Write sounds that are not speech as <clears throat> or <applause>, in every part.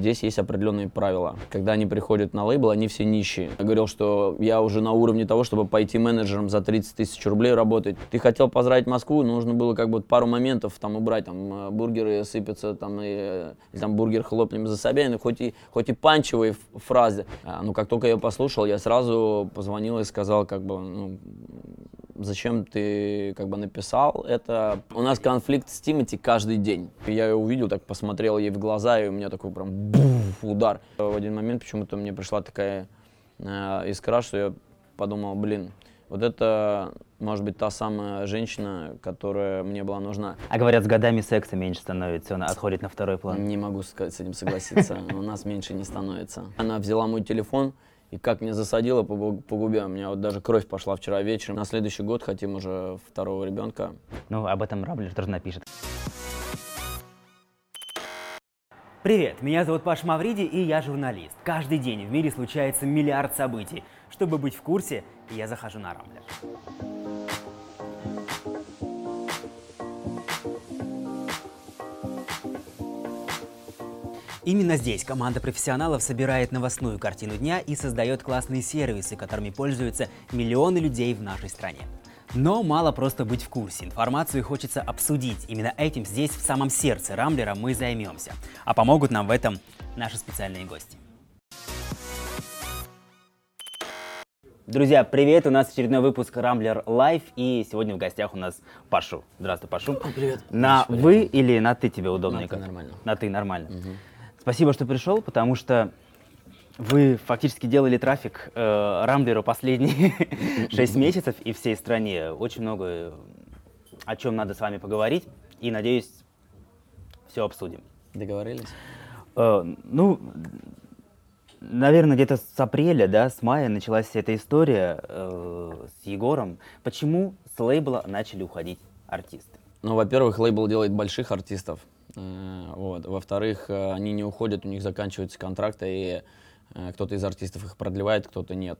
Здесь есть определенные правила. Когда они приходят на лейбл, они все нищие. Я говорил, что я уже на уровне того, чтобы пойти менеджером за 30 тысяч рублей работать. Ты хотел поздравить Москву, нужно было как бы пару моментов там убрать, там э, бургеры сыпятся, там, и, э, или там бургер хлопнем за Собянина, хоть и, хоть и панчевые фразы. А, ну, как только я послушал, я сразу позвонил и сказал, как бы, ну, зачем ты как бы написал это. У нас конфликт с Тимати каждый день. Я ее увидел, так посмотрел ей в глаза, и у меня такой прям буф, удар. В один момент почему-то мне пришла такая э, искра, что я подумал, блин, вот это может быть та самая женщина, которая мне была нужна. А говорят, с годами секса меньше становится, он отходит на второй план. Не могу с этим согласиться, <laughs> у нас меньше не становится. Она взяла мой телефон, и как мне засадило по, по губе, у меня вот даже кровь пошла вчера вечером. На следующий год хотим уже второго ребенка. Ну, об этом Рамблер тоже напишет. Привет, меня зовут Паш Мавриди, и я журналист. Каждый день в мире случается миллиард событий. Чтобы быть в курсе, я захожу на Рамблер. Именно здесь команда профессионалов собирает новостную картину дня и создает классные сервисы, которыми пользуются миллионы людей в нашей стране. Но мало просто быть в курсе. Информацию хочется обсудить. Именно этим здесь, в самом сердце Рамблера, мы займемся. А помогут нам в этом наши специальные гости. Друзья, привет! У нас очередной выпуск Рамблер Лайв, и сегодня в гостях у нас Пашу. Здравствуй, Пашу. Привет. На Привет. вы или на ты тебе удобнее? На «ты» нормально. На ты нормально. Мгм. Спасибо, что пришел, потому что вы фактически делали трафик э, Рамблеру последние <laughs> 6 месяцев и всей стране. Очень много о чем надо с вами поговорить, и, надеюсь, все обсудим. Договорились? Э, ну, наверное, где-то с апреля, да, с мая началась вся эта история э, с Егором. Почему с лейбла начали уходить артисты? Ну, во-первых, лейбл делает больших артистов. Э, Вот. Во-вторых, э, они не уходят, у них заканчиваются контракты, и э, кто-то из артистов их продлевает, кто-то нет.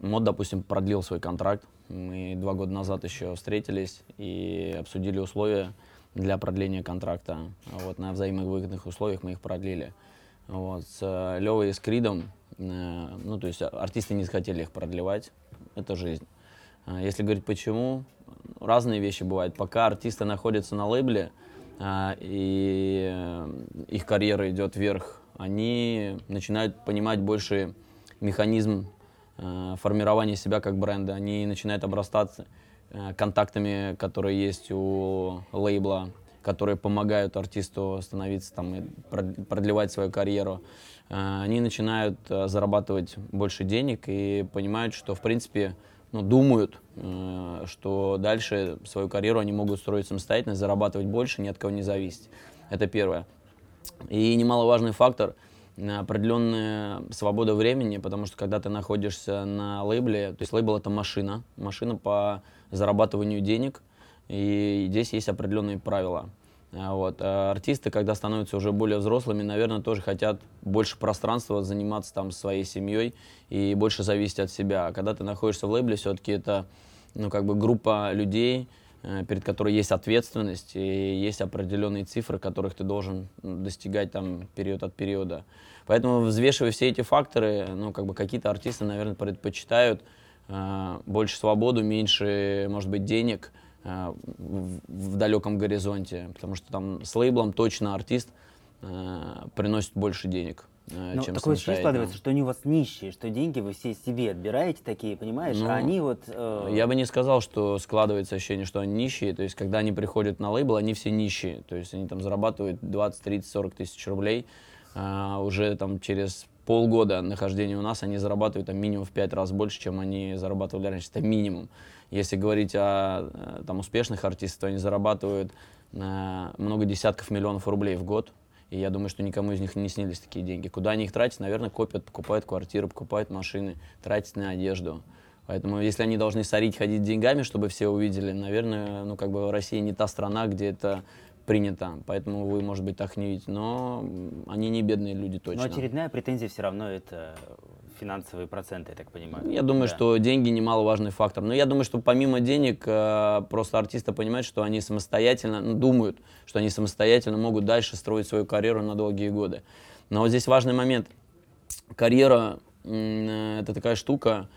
Мод, допустим, продлил свой контракт. Мы два года назад еще встретились и обсудили условия для продления контракта. Вот. На взаимовыгодных условиях мы их продлили. Вот. С Левой и с Кридом, ну, то есть артисты не захотели их продлевать. Это жизнь. Если говорить почему, разные вещи бывают. Пока артисты находятся на лейбле, и э, их карьера идет вверх, они начинают понимать больше механизм э, формирования себя как бренда. Они начинают обрастаться э, контактами, которые есть у лейбла, которые помогают артисту становиться там и прод- продлевать свою карьеру. Они начинают зарабатывать больше денег и понимают, что в принципе ну, думают, э, что дальше свою карьеру они могут строить самостоятельно, зарабатывать больше, ни от кого не зависеть. Это первое. И немаловажный фактор определенная свобода времени, потому что когда ты находишься на лейбле, то есть лейбл это машина, машина по зарабатыванию денег, и здесь есть определенные правила. А Вот. А артисты, когда становятся уже более взрослыми, наверное, тоже хотят больше пространства, заниматься там своей семьей и больше зависеть от себя. А когда ты находишься в лейбле, все-таки это ну, как бы группа людей, э, перед которой есть ответственность и есть определенные цифры, которых ты должен м, достигать там период от периода. Поэтому, взвешивая все эти факторы, ну, как бы какие-то артисты, наверное, предпочитают э, больше свободу, меньше, может быть, денег э, в, в далеком горизонте, потому что там с лейблом точно артист э, приносит больше денег, э, Ну, чем такое ощущение складывается, что они у вас нищие, что деньги вы все себе отбираете такие, понимаешь? Ну, а они вот... э, Я бы не сказал, что складывается ощущение, что они нищие. То есть, когда они приходят на лейбл, они все нищие. То есть, они там зарабатывают 20, 30, 40 тысяч рублей. А, уже там через полгода нахождения у нас они зарабатывают там минимум в 5 раз больше, чем они зарабатывали раньше. Это минимум. Если говорить о э, там, успешных артистах, то они зарабатывают э, много десятков миллионов рублей в год. И я думаю, что никому из них не снились такие деньги. Куда они их тратят? Наверное, копят, покупают квартиры, покупают машины, тратят на одежду. Поэтому, если они должны сорить, ходить деньгами, чтобы все увидели, наверное, ну, как бы Россия не та страна, где это принято. Поэтому вы, может быть, так не видите. Но они не бедные люди точно. Но очередная претензия все равно это финансовые проценты, я так понимаю. Я думаю, Да. что деньги немаловажный фактор. Но я думаю, что помимо денег, э, просто артисты понимают, что они самостоятельно, ну, думают, что они самостоятельно могут дальше строить свою карьеру на долгие годы. Но вот здесь важный момент. Карьера э, это такая штука,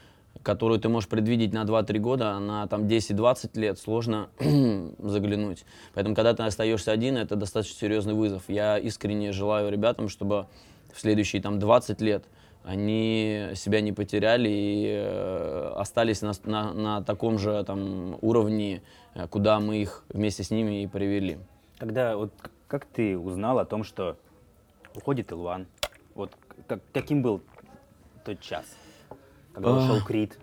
которую ты можешь предвидеть на 2-3 года, на там 10-20 лет сложно <clears throat> заглянуть. Поэтому, когда ты остаешься один, это достаточно серьезный вызов. Я искренне желаю ребятам, чтобы в следующие там 20 лет они себя не потеряли и э, остались на, на- на таком же там уровне, э, куда мы их вместе с ними и привели. Когда вот как ты узнал о том, что уходит Илван? Вот как- каким был тот час, когда ушел Ах. Крид?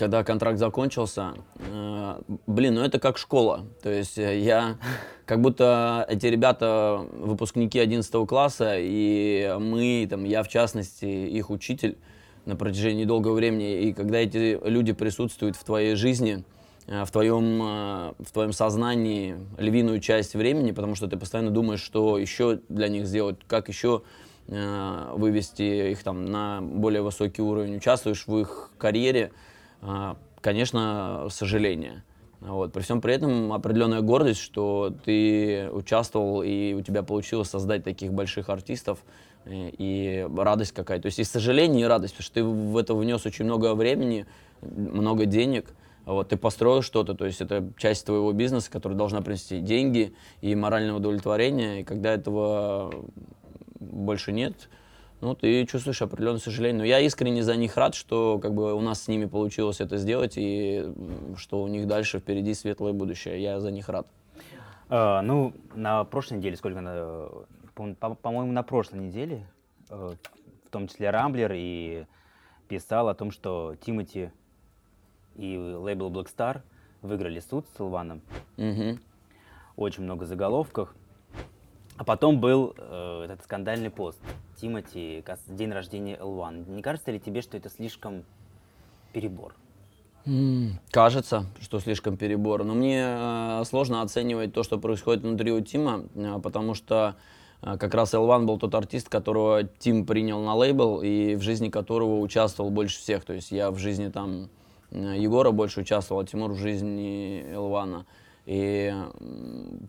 когда контракт закончился, э, блин, ну это как школа. То есть э, я, как будто эти ребята выпускники 11 класса, и мы, там, я в частности, их учитель на протяжении долгого времени. И когда эти люди присутствуют в твоей жизни, э, в твоем, в твоем сознании львиную часть времени, потому что ты постоянно думаешь, что еще для них сделать, как еще вывести их там на более высокий уровень, участвуешь в их карьере, а, конечно, сожаление. Вот. При всем при этом определенная гордость, что ты участвовал и у тебя получилось создать таких больших артистов, э, и радость какая-то. То есть и сожаление, и радость, потому что ты в это внес очень много времени, много денег, вот, ты построил что-то, то есть это часть твоего бизнеса, которая должна принести деньги и моральное удовлетворение, и когда этого больше нет, ну, ты чувствуешь определенное сожаление. Но я искренне за них рад, что как бы у нас с ними получилось это сделать, и что у них дальше впереди светлое будущее. Я за них рад. А, ну, на прошлой неделе, сколько, на, по- по- по-моему, на прошлой неделе, э, в том числе Рамблер и писал о том, что Тимати и лейбл Black Star выиграли суд с Илваном. Мгм. Очень много заголовков. А потом был э, этот скандальный пост. Тимати, день рождения L1. Не кажется ли тебе, что это слишком перебор? М, Кажется, что слишком перебор. Но мне э, сложно оценивать то, что происходит внутри у Тима, э, потому что э, как раз L1 был тот артист, которого Тим принял на лейбл и в жизни которого участвовал больше всех. То есть я в жизни там э, Егора больше участвовал, а Тимур в жизни L1. И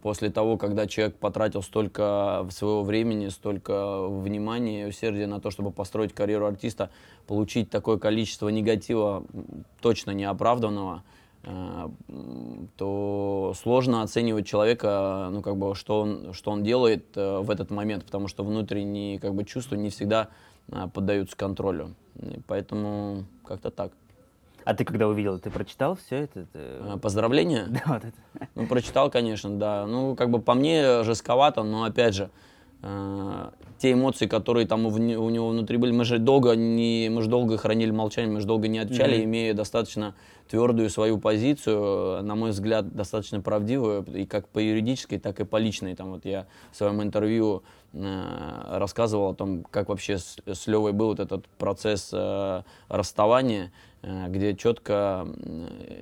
после того, когда человек потратил столько своего времени, столько внимания и усердия на то, чтобы построить карьеру артиста, получить такое количество негатива точно неоправданного, э, то сложно оценивать человека, ну как бы, что он, что он делает э, в этот момент, потому что внутренние как бы чувства не всегда э, поддаются контролю. И поэтому как-то так. А ты когда увидел, ты прочитал все это? Ты- Э, Поздравления. <laughs> Да, вот это. Ну, прочитал, конечно, да. Ну, как бы по мне жестковато, но опять же, э, те эмоции, которые там у, у него внутри были, мы же долго не, мы же долго хранили молчание, мы же долго не отвечали, Мгм. имея достаточно твердую свою позицию, на мой взгляд, достаточно правдивую, и как по юридической, так и по личной. Там вот я в своем интервью э, рассказывал о том, как вообще с, с Левой был вот этот процесс э, расставания, где четко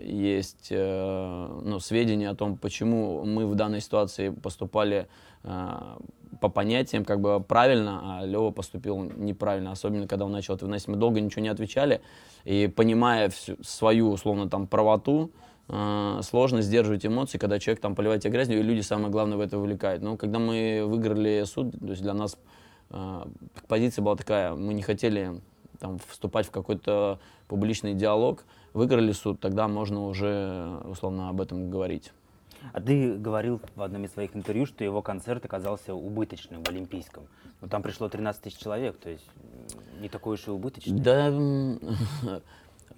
есть э, ну, сведения о том, почему мы в данной ситуации поступали э, по понятиям как бы правильно, а Лева поступил неправильно, особенно когда он начал выносить. Мы долго ничего не отвечали, и понимая всю свою, условно, там, правоту, э, сложно сдерживать эмоции, когда человек там поливает тебя грязью, и люди, самое главное, в это увлекают. Но когда мы выиграли суд, то есть для нас э, позиция была такая, мы не хотели там, вступать в какой-то публичный диалог, выиграли суд, тогда можно уже, условно, об этом говорить. А ты говорил в одном из своих интервью, что его концерт оказался убыточным в Олимпийском. Но там пришло 13 тысяч человек, то есть не такой уж и убыточный. Да, <laughs>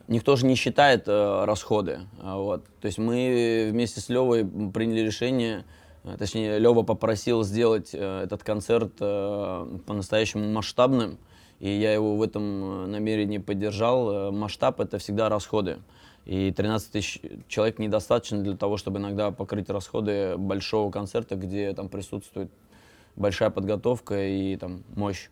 никто же не считает э, расходы. а, Вот. То есть мы вместе с Левой приняли решение, э, точнее, Лева попросил сделать э, этот концерт э, по-настоящему масштабным, и я его в этом э, намерении поддержал. Э, Масштаб — это всегда расходы. И 13 тысяч человек недостаточно для того, чтобы иногда покрыть расходы большого концерта, где там присутствует большая подготовка и там мощь.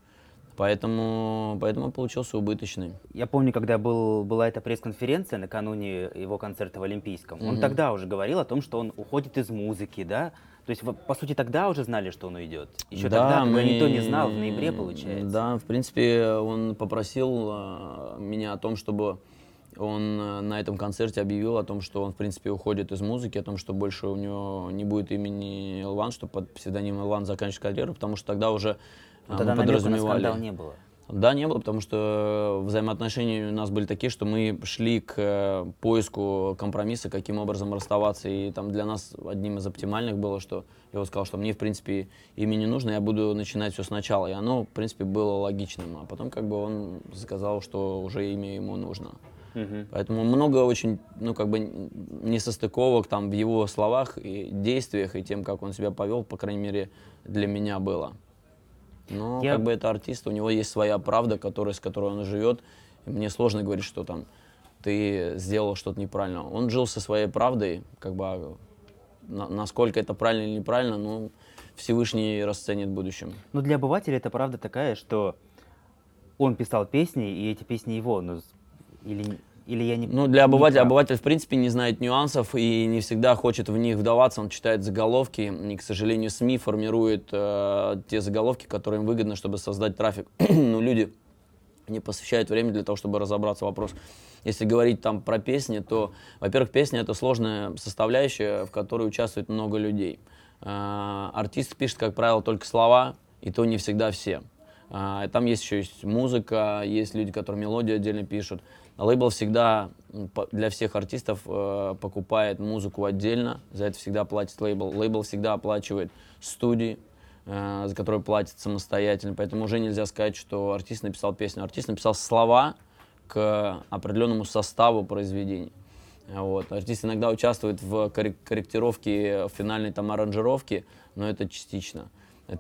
Поэтому, поэтому получился убыточный. Я помню, когда был, была эта пресс-конференция накануне его концерта в Олимпийском, он Мгм. тогда уже говорил о том, что он уходит из музыки, да? То есть, по сути, тогда уже знали, что он уйдет? Еще да, тогда, мы... никто не знал, в ноябре, получается? Да, в принципе, он попросил э, меня о том, чтобы он э, на этом концерте объявил о том, что он, в принципе, уходит из музыки, о том, что больше у него не будет имени Элван, что под псевдонимом Элван заканчивает карьеру, потому что тогда уже Но тогда мы подразумевали... на скандал не было. Да, не было, потому что взаимоотношения у нас были такие, что мы шли к э, поиску компромисса, каким образом расставаться. И там для нас одним из оптимальных было, что я сказал, что мне, в принципе, имя не нужно, я буду начинать все сначала. И оно, в принципе, было логичным. А потом как бы он сказал, что уже имя ему нужно. Угу. Поэтому много очень, ну, как бы несостыковок там в его словах и действиях, и тем, как он себя повел, по крайней мере, для меня было. Но я... как бы это артист, у него есть своя правда, которая, с которой он живет. Мне сложно говорить, что там ты сделал что-то неправильно. Он жил со своей правдой, как бы а, на, насколько это правильно или неправильно, ну, Всевышний расценит в будущем. Ну, для обывателя это правда такая, что он писал песни, и эти песни его, ну, или или я не... Ну, для обывателя, обыватель, в принципе, не знает нюансов и не всегда хочет в них вдаваться. Он читает заголовки, и, к сожалению, СМИ формируют э, те заголовки, которые им выгодно, чтобы создать трафик. <clears throat> ну, люди не посвящают время для того, чтобы разобраться в вопрос. Если говорить там про песни, то, во-первых, песня — это сложная составляющая, в которой участвует много людей. Э, артист пишет, как правило, только слова, и то не всегда все. Э, там есть еще есть музыка, есть люди, которые мелодию отдельно пишут. Лейбл всегда для всех артистов э, покупает музыку отдельно, за это всегда платит лейбл. Лейбл всегда оплачивает студии, э, за которые платит самостоятельно, поэтому уже нельзя сказать, что артист написал песню. Артист написал слова к определенному составу произведений. Вот. Артист иногда участвует в корректировке финальной там аранжировки, но это частично.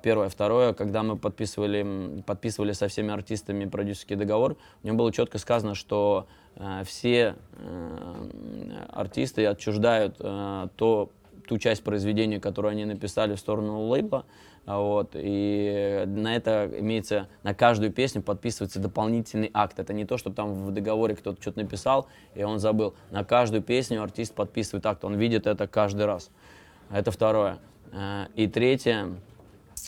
Первое. Второе, когда мы подписывали, подписывали со всеми артистами продюсерский договор, у него было четко сказано, что э, все э, артисты отчуждают э, то, ту часть произведения, которую они написали в сторону лейбла. Вот, и на это имеется, на каждую песню подписывается дополнительный акт. Это не то, что там в договоре кто-то что-то написал, и он забыл. На каждую песню артист подписывает акт, он видит это каждый раз. Это второе. Э, и третье,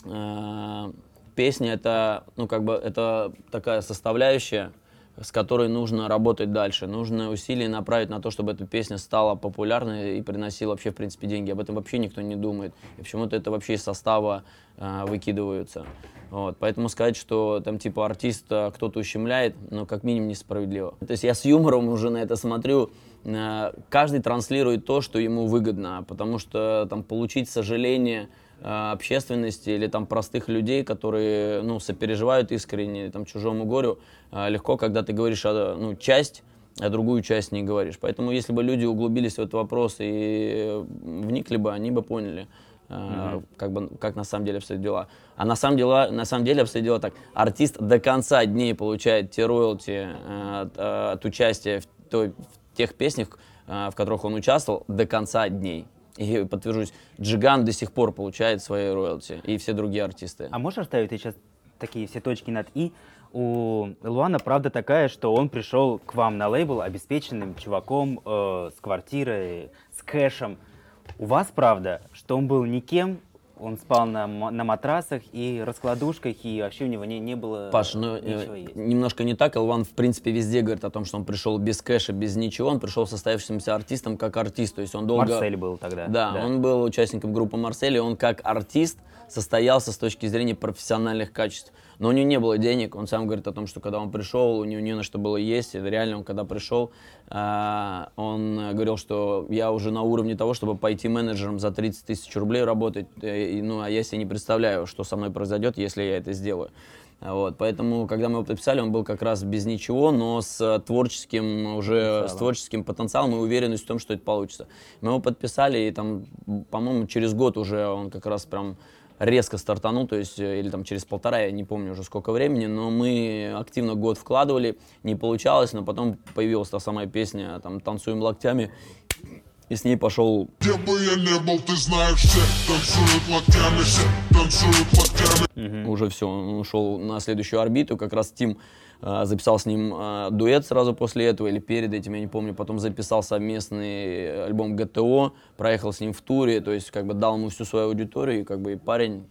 э, песня это, ну, как бы, это такая составляющая, с которой нужно работать дальше. Нужно усилия направить на то, чтобы эта песня стала популярной и приносила вообще, в принципе, деньги. Об этом вообще никто не думает. И почему-то это вообще из состава э, выкидываются. Вот. Поэтому сказать, что там типа артист кто-то ущемляет, ну, как минимум, несправедливо. То есть я с юмором уже на это смотрю. Э, каждый транслирует то, что ему выгодно, потому что там получить сожаление Э, общественности или там простых людей, которые ну, сопереживают искренне там, чужому горю, э, легко, когда ты говоришь ну, часть, а другую часть не говоришь. Поэтому если бы люди углубились в этот вопрос и вникли бы, они бы поняли, mm-hmm. как, бы, как на самом деле обстоят дела. А на самом, деле, на самом деле обстоят дела так. Артист до конца дней получает те роялти от, от участия в, той, в тех песнях, в которых он участвовал, до конца дней. И подтвержусь, Джиган до сих пор получает свои роялти, и все другие артисты. А можешь оставить сейчас такие все точки над «и»? У Луана правда такая, что он пришел к вам на лейбл обеспеченным чуваком э, с квартирой, с кэшем. У вас правда, что он был никем, он спал на, на матрасах и раскладушках, и вообще у него не, не было Паш, ну, э, немножко не так. Элван, в принципе, везде говорит о том, что он пришел без кэша, без ничего. Он пришел состоявшимся артистом как артист. То есть он долго... Марсель был тогда. Да, да, он был участником группы Марсель, и он как артист состоялся с точки зрения профессиональных качеств. Но у него не было денег, он сам говорит о том, что когда он пришел, у него не на что было есть, и реально он когда пришел, э, он говорил, что я уже на уровне того, чтобы пойти менеджером за 30 тысяч рублей работать, э, и, ну, а я себе не представляю, что со мной произойдет, если я это сделаю. Вот, поэтому, когда мы его подписали, он был как раз без ничего, но с творческим уже с творческим потенциалом и уверенностью в том, что это получится. Мы его подписали, и там, по-моему, через год уже он как раз прям резко стартанул, то есть, э, или там через полтора, я не помню уже сколько времени, но мы активно год вкладывали, не получалось, но потом появилась та самая песня, там, «Танцуем локтями», И с ней пошел... Где бы я не был, ты знаешь, все танцуют локтями, все танцуют локтями. Уже все, он ушел на следующую орбиту. Как раз Тим э, записал с ним э, дуэт сразу после этого или перед этим, я не помню. Потом записал совместный альбом ГТО, проехал с ним в туре, то есть как бы дал ему всю свою аудиторию, и как бы и парень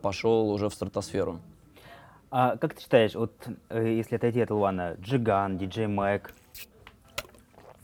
пошел уже в стратосферу. А как ты считаешь, вот э, если отойти от Луана, Джиган, Диджей Майк,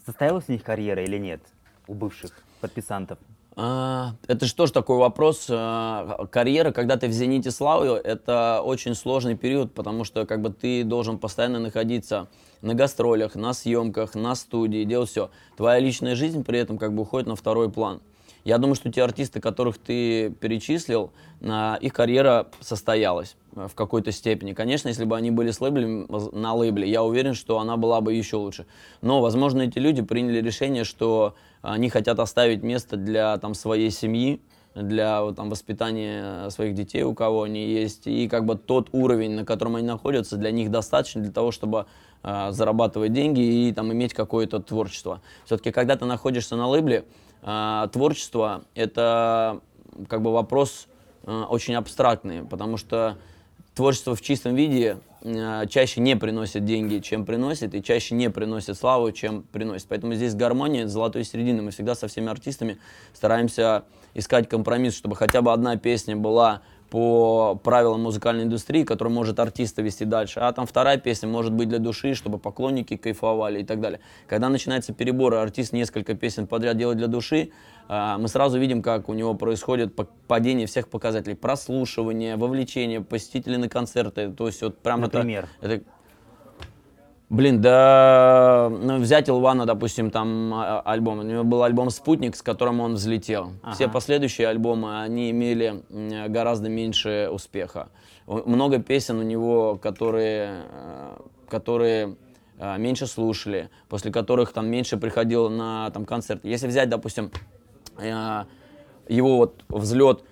состоялась у них карьера или нет у бывших подписантов? А, Это же тоже такой вопрос. А, Карьера, когда ты в зените славы, это очень сложный период, потому что как бы ты должен постоянно находиться на гастролях, на съемках, на студии, делать все. Твоя личная жизнь при этом как бы уходит на второй план. Я думаю, что те артисты, которых ты перечислил, их карьера состоялась э, в какой-то степени. Конечно, если бы они были с лейблем, на лейбле, я уверен, что она была бы еще лучше. Но, возможно, эти люди приняли решение, что они хотят оставить место для там, своей семьи, для там, воспитания своих детей, у кого они есть. И как бы тот уровень, на котором они находятся, для них достаточно для того, чтобы э, зарабатывать деньги и там, иметь какое-то творчество. Все-таки, когда ты находишься на лейбле, э, творчество — это как бы вопрос э, очень абстрактный, потому что творчество в чистом виде э, чаще не приносит деньги, чем приносит, и чаще не приносит славу, чем приносит. Поэтому здесь гармония, золотой середины. Мы всегда со всеми артистами стараемся искать компромисс, чтобы хотя бы одна песня была по правилам музыкальной индустрии, которая может артиста вести дальше, а там вторая песня может быть для души, чтобы поклонники кайфовали и так далее. Когда начинается перебор, и артист несколько песен подряд делает для души, а, мы сразу видим, как у него происходит па- падение всех показателей. Прослушивание, вовлечение, посетители на концерты. То есть вот прям это- Например? Блин, да, ну, взять Илвана, допустим, там а, альбом. У него был альбом «Спутник», с которым он взлетел. Все Ага. последующие альбомы, они имели гораздо меньше успеха. Много песен у него, которые, э, которые э, меньше слушали, после которых там меньше приходило на там, концерты. Если взять, допустим, э, его вот взлет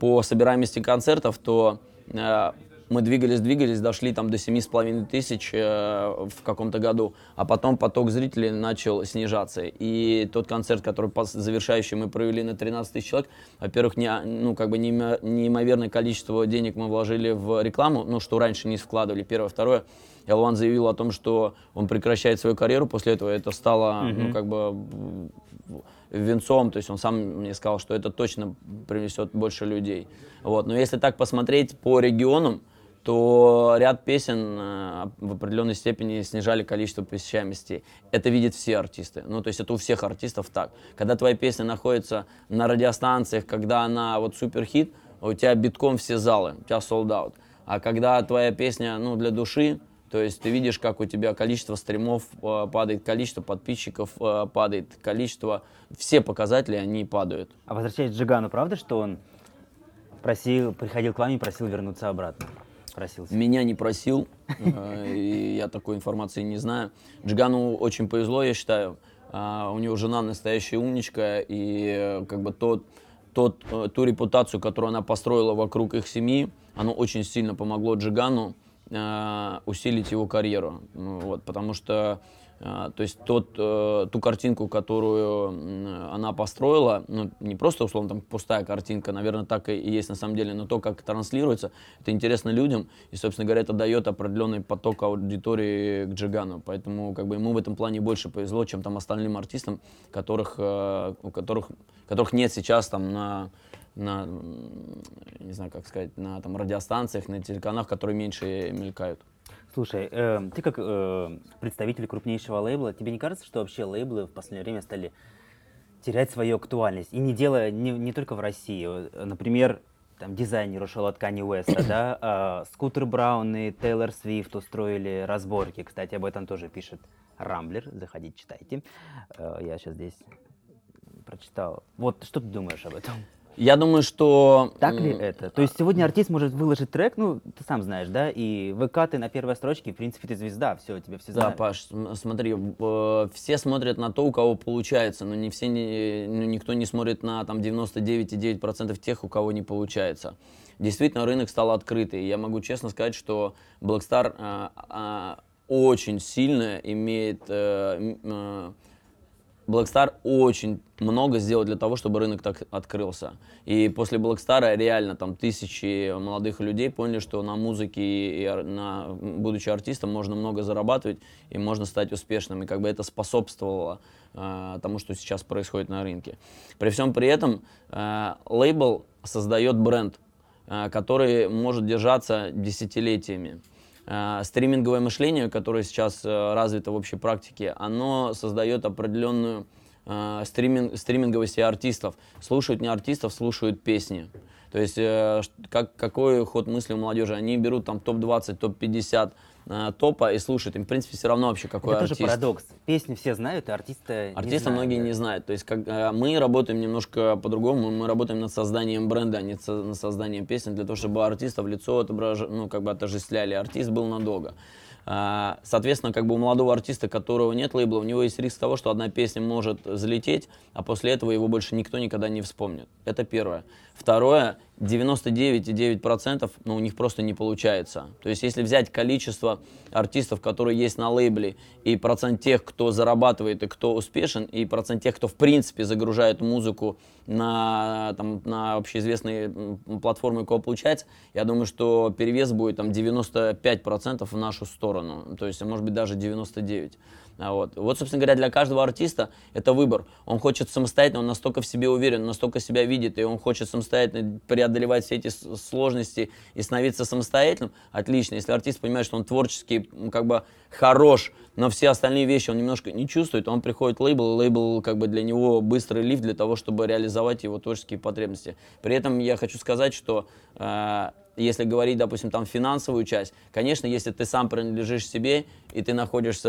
по собираемости концертов, то мы двигались, двигались, дошли там до семи с половиной тысяч э, в каком-то году, а потом поток зрителей начал снижаться. И тот концерт, который завершающий мы провели на 13 тысяч человек, во-первых, не, ну, как бы неимо- неимоверное количество денег мы вложили в рекламу, ну, что раньше не вкладывали, первое. Второе, Элван заявил о том, что он прекращает свою карьеру после этого. Это стало, ну, как бы венцом, то есть он сам мне сказал, что это точно принесет больше людей. Вот. Но если так посмотреть по регионам, то ряд песен э, в определенной степени снижали количество посещаемости. Это видят все артисты. Ну, то есть это у всех артистов так. Когда твоя песня находится на радиостанциях, когда она вот суперхит, у тебя битком все залы, у тебя sold out. А когда твоя песня, ну, для души, то есть ты видишь, как у тебя количество стримов э, падает, количество подписчиков э, падает, количество... Все показатели, они падают. А возвращаясь к Джигану, правда, что он просил, приходил к вам и просил вернуться обратно? Просился. Меня не просил, э, и я такой информации не знаю. Джигану очень повезло, я считаю. А, У него жена настоящая умничка, и э, как бы тот, тот, э, ту репутацию, которую она построила вокруг их семьи, оно очень сильно помогло Джигану усилить его карьеру. Ну, вот, потому что то есть тот, э, ту картинку, которую она построила, ну, не просто, условно, там пустая картинка, наверное, так и есть на самом деле, но то, как транслируется, это интересно людям, и, собственно говоря, это дает определенный поток аудитории к Джигану, поэтому как бы ему в этом плане больше повезло, чем там остальным артистам, которых, э, у которых, которых нет сейчас там на на, не знаю, как сказать, на там, радиостанциях, на телеканалах, которые меньше мелькают. Слушай, э, ты как э, представитель крупнейшего лейбла, тебе не кажется, что вообще лейблы в последнее время стали терять свою актуальность? И не дело не, не только в России. Э, Например, там дизайнер ушел от Кани Уэста, да? а Скутер Браун и Тейлор Свифт устроили разборки. Кстати, об этом тоже пишет Рамблер. Заходите, читайте. Э, я сейчас здесь прочитал. Вот что ты думаешь об этом? Я думаю, что... Так ли это? То есть сегодня артист может выложить трек, ну, ты сам знаешь, да, и ВК ты на первой строчке, в принципе, ты звезда, все, тебя все Да, знают. Паш, см- смотри, э, все смотрят на то, у кого получается, но не все, не- ну, никто не смотрит на там 99,9% тех, у кого не получается. Действительно, рынок стал открытый. Я могу честно сказать, что Blackstar э, э, очень сильно имеет э, э, Black Star очень много сделал для того, чтобы рынок так открылся. И после Black Star реально там тысячи молодых людей поняли, что на музыке и на, будучи артистом, можно много зарабатывать и можно стать успешным. И как бы это способствовало э, тому, что сейчас происходит на рынке. При всем при этом э, лейбл создает бренд, э, который может держаться десятилетиями. Э, стриминговое мышление, которое сейчас э, развито в общей практике, оно создает определенную э, стриминг, стриминговости артистов. Слушают не артистов, слушают песни. То есть как, какой ход мысли у молодежи? Они берут там топ-20, топ-50 э, топа и слушают. Им, в принципе, все равно вообще, какой Это артист. тоже парадокс. Песни все знают, а артисты Артисты не знают. многие не знают. То есть как, э, мы работаем немножко по-другому. Мы работаем над созданием бренда, а не со- над созданием песен, для того, чтобы артиста в лицо отображ... ну, как бы отождествляли. Артист был надолго. А, Соответственно, как бы у молодого артиста, которого нет лейбла, у него есть риск того, что одна песня может залететь, а после этого его больше никто никогда не вспомнит. Это первое. Второе, 99,9% ну, у них просто не получается. То есть если взять количество артистов, которые есть на лейбле, и процент тех, кто зарабатывает и кто успешен, и процент тех, кто в принципе загружает музыку на, там, на общеизвестные платформы, у кого получается, я думаю, что перевес будет там 95% в нашу сторону. То есть, может быть, даже 99%. А Вот. вот, собственно говоря, для каждого артиста это выбор. Он хочет самостоятельно, он настолько в себе уверен, настолько себя видит, и он хочет самостоятельно преодолевать все эти сложности и становиться самостоятельным. Отлично. Если артист понимает, что он творчески м, как бы хорош, но все остальные вещи он немножко не чувствует, он приходит в лейбл, и лейбл как бы для него быстрый лифт для того, чтобы реализовать его творческие потребности. При этом я хочу сказать, что э, если говорить, допустим, там финансовую часть, конечно, если ты сам принадлежишь себе и ты находишься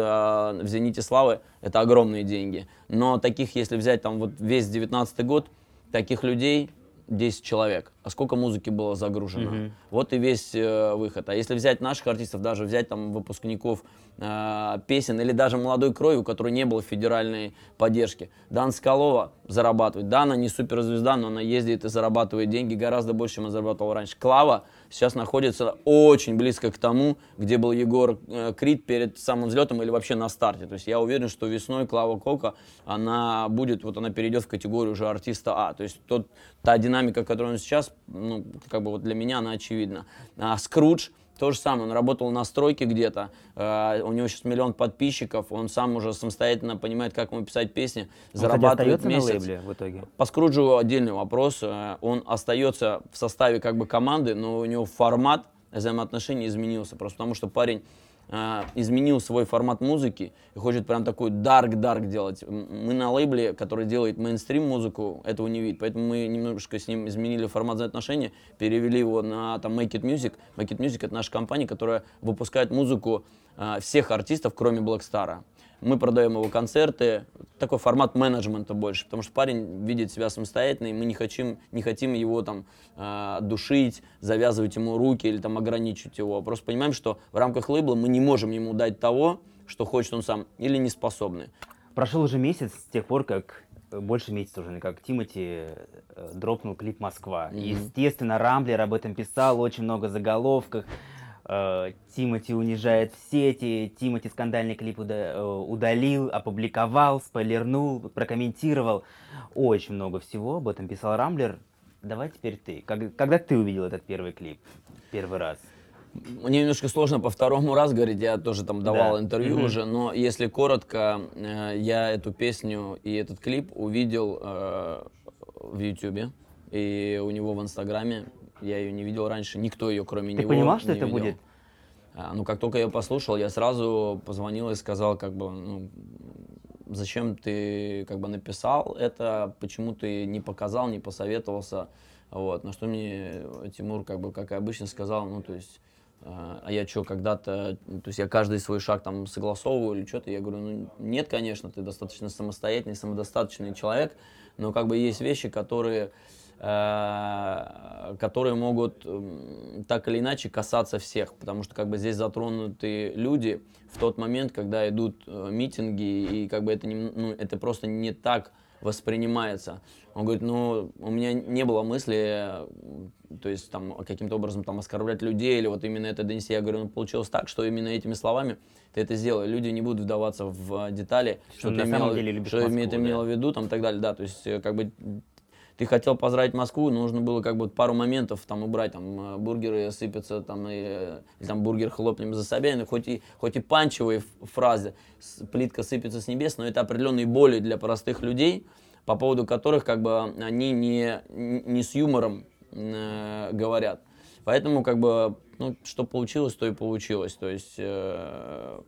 э, в зените славы, это огромные деньги. Но таких, если взять там вот весь 19 год, таких людей 10 человек. А сколько музыки было загружено? Вот и весь э, выход. А если взять наших артистов, даже взять там выпускников э, песен или даже молодой крови, у которой не было федеральной поддержки. Дан Скалова зарабатывает. Да, она не суперзвезда, но она ездит и зарабатывает деньги гораздо больше, чем она зарабатывала раньше. Клава сейчас находится очень близко к тому, где был Егор э, Крид перед самым взлетом или вообще на старте. То есть я уверен, что весной Клава Кока, она будет, вот она перейдет в категорию уже артиста А. То есть тот, та динамика, которая он сейчас, ну, как бы вот для меня она очевидна. А Скрудж, то же самое, он работал на стройке где-то, э, у него сейчас миллион подписчиков, он сам уже самостоятельно понимает, как ему писать песни, Он, кстати, зарабатывает остается месяц. на лейбле в итоге? По Скруджу отдельный вопрос. Э, Он остается в составе как бы команды, но у него формат взаимоотношений изменился. Просто потому что парень э, изменил свой формат музыки и хочет прям такой дарк-дарк делать. Мы на лейбле, который делает мейнстрим музыку, этого не видит. Поэтому мы немножко с ним изменили формат взаимоотношений, перевели его на там Make It Music. Make It Music это наша компания, которая выпускает музыку э, всех артистов, кроме Blackstar мы продаем его концерты, такой формат менеджмента больше, потому что парень видит себя самостоятельно, и мы не хотим, не хотим его там э, душить, завязывать ему руки или там ограничивать его. Просто понимаем, что в рамках лейбла мы не можем ему дать того, что хочет он сам, или не способны. Прошел уже месяц с тех пор, как э, больше месяца уже, как Тимати э, дропнул клип «Москва». Мгм. Естественно, Рамблер об этом писал, очень много заголовков. Э, Тимати унижает в сети, Тимати скандальный клип уда- э, удалил, опубликовал, спойлернул, прокомментировал. Очень много всего об этом писал Рамблер. Давай теперь ты. Как- когда ты увидел этот первый клип? Первый раз. Мне немножко сложно по второму раз говорить, я тоже там давал Да. интервью Мгм. уже, но если коротко, э, я эту песню и этот клип увидел в Ютубе и у него в Инстаграме. Я ее не видел раньше, никто ее кроме Ты него понимал, что не это видел. будет? А, Ну, как только я послушал, я сразу позвонил и сказал, как бы, ну, зачем ты как бы написал это, почему ты не показал, не посоветовался, вот, на что мне Тимур, как бы, как и обычно, сказал, ну, то есть, а а я что, когда-то, ну, то есть я каждый свой шаг там согласовываю или что-то, я говорю, ну, нет, конечно, ты достаточно самостоятельный, самодостаточный человек, но как бы есть вещи, которые, которые могут так или иначе касаться всех, потому что как бы здесь затронуты люди в тот момент, когда идут э, митинги, и как бы это, не, ну, это просто не так воспринимается. Он говорит, ну, у меня не было мысли, э, то есть там каким-то образом там оскорблять людей или вот именно это донести. Я говорю, ну получилось так, что именно этими словами ты это сделал. Люди не будут вдаваться в детали, Что что, ты имел, что Москву, имеет да. имело в виду, там и так далее, да, то есть э, как бы ты хотел поздравить Москву, нужно было как бы пару моментов там убрать, там э, бургеры сыпятся, там, и, э, или там бургер хлопнем за Собянина, хоть и, хоть и панчевые фразы, плитка сыпется с небес, но это определенные боли для простых людей, по поводу которых как бы они не, не с юмором э, говорят. Поэтому как бы, ну, что получилось, то и получилось. То есть э,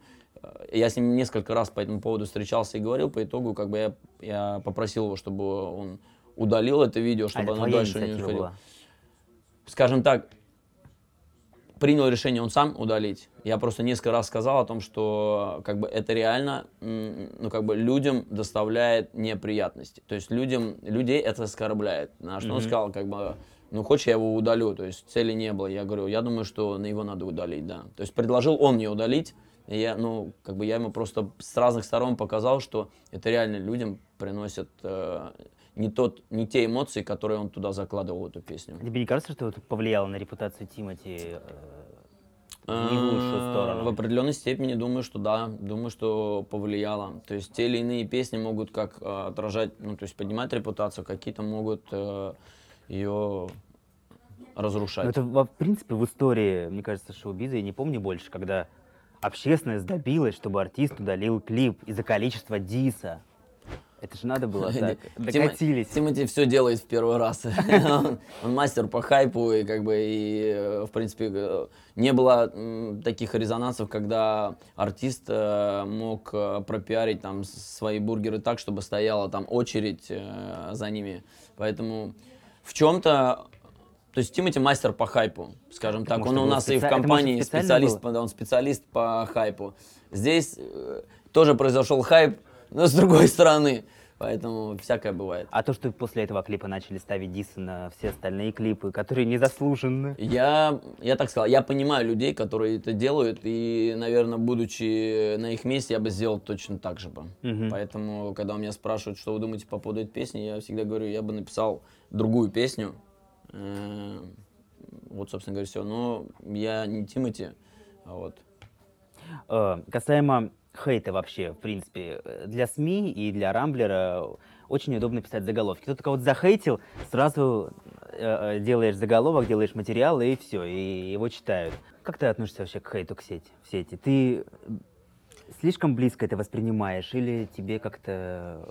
я с ним несколько раз по этому поводу встречался и говорил, по итогу как бы я, я попросил его, чтобы он удалил это видео, А чтобы это оно дальше не была? Скажем так, принял решение он сам удалить. Я просто несколько раз сказал о том, что как бы это реально, ну как бы людям доставляет неприятности. То есть людям, людей это оскорбляет. На что он сказал, как бы, ну хочешь я его удалю, то есть цели не было. Я говорю, я думаю, что на его надо удалить, да. То есть предложил он мне удалить. И я, ну, как бы я ему просто с разных сторон показал, что это реально людям приносит э, не, тот, не те эмоции, которые он туда закладывал в эту песню. Тебе не кажется, что это повлияло на репутацию Тимати в не в лучшую Э, В сторону? определенной степени думаю, что да, думаю, что повлияло. То есть те или иные песни могут как э, отражать, ну то есть поднимать репутацию, какие-то могут э, ее разрушать. Ну, это, в принципе, в истории, мне кажется, шоу-биза, я не помню больше, когда общественность добилась, чтобы артист удалил клип из-за количества диса. Это же надо было <laughs> так. Докатились. Тимати все делает в первый раз. <laughs> он, мастер по хайпу, и как бы, и, э, в принципе, э, не было таких резонансов, когда артист э, мог пропиарить там свои бургеры так, чтобы стояла там очередь за ними. Поэтому в чем-то то есть Тимати мастер по хайпу, скажем так. может, Он у нас и в специ- это, может, компании специально специалист, было? он специалист по хайпу. Здесь э, тоже произошел хайп, но с другой стороны. Поэтому всякое бывает. А то, что после этого клипа начали ставить дисы на все остальные клипы, которые незаслуженны. Я, я так сказал, я понимаю людей, которые это делают, и, наверное, будучи на их месте, я бы сделал точно так же бы. Мгм. Поэтому, когда у меня спрашивают, что вы думаете по поводу этой песни, я всегда говорю, я бы написал другую песню. Э, Вот, собственно говоря, все. Но я не Тимати, а вот. Э, Касаемо хейта вообще, в принципе, э, для СМИ и для Рамблера очень удобно писать заголовки. Кто-то кого-то захейтил, сразу э, э, делаешь заголовок, делаешь материал, и все, и его читают. Как ты относишься вообще к хейту, к сети, в сети? Ты слишком близко это воспринимаешь или тебе как-то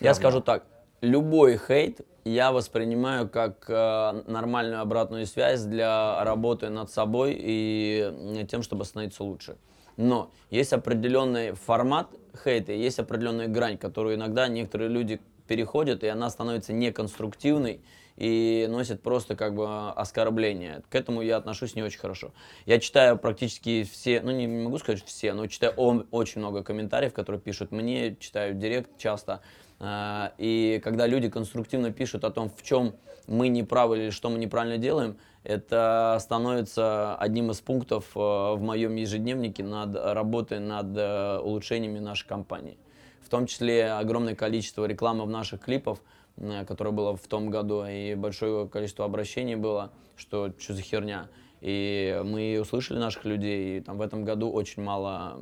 Я равно? скажу так, любой хейт я воспринимаю как э, нормальную обратную связь для работы над собой и тем, чтобы становиться лучше. Но есть определенный формат хейта, есть определенная грань, которую иногда некоторые люди переходят, и она становится неконструктивной и носит просто как бы оскорбление. К этому я отношусь не очень хорошо. Я читаю практически все, ну не могу сказать все, но читаю очень много комментариев, которые пишут мне, читаю директ часто. А, И когда люди конструктивно пишут о том, в чем мы не правы или что мы неправильно делаем, это становится одним из пунктов э, в моем ежедневнике над работой над э, улучшениями нашей компании. В том числе огромное количество рекламы в наших клипах, э, которое было в том году, и большое количество обращений было, что что за херня. И мы услышали наших людей, и там в этом году очень мало